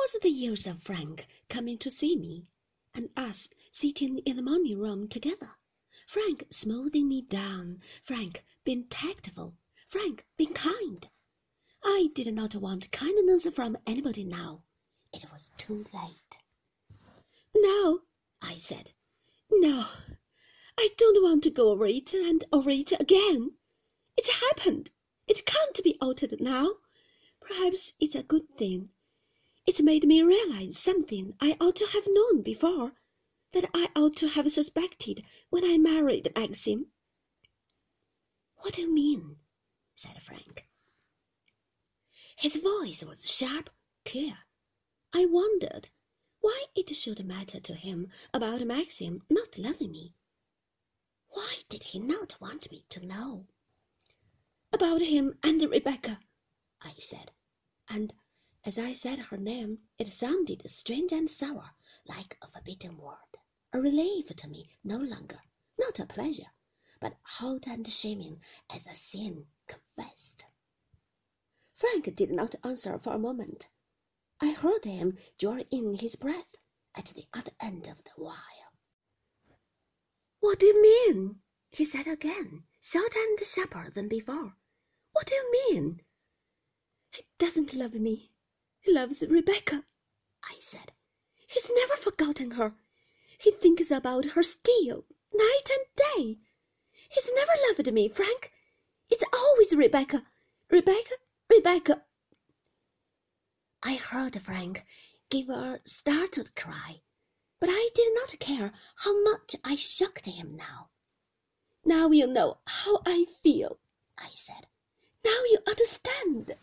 was the use of Frank coming to see me, and us sitting in the morning room together? Frank smoothing me down, Frank being tactful, Frank being kind. I did not want kindness from anybody now. It was too late. No, I said. No, I don't want to go over it and over it again. It happened. It can't be altered now. Perhaps it's a good thing. It's made me realize something I ought to have known before, that I ought to have suspected when I married Maxim. What do you mean? said Frank. His voice was sharp, clear. I wondered why it should matter to him about Maxim not loving me. Why did he not want me to know? About him and Rebecca, I said, and as I said her name, it sounded strange and sour, like a forbidden word, a relief to me no longer, not a pleasure, but hot and shaming as a sin confessed. Frank did not answer for a moment. I heard him draw in his breath at the other end of the wire. What do you mean? he said again, short and sharper than before. What do you mean? He doesn't love me. He loves Rebecca, I said. He's never forgotten her. He thinks about her still, night and day. He's never loved me, Frank. It's always Rebecca, Rebecca, Rebecca. I heard Frank give a startled cry, but I did not care how much I shocked him now. Now you know how I feel, I said. Now you understand.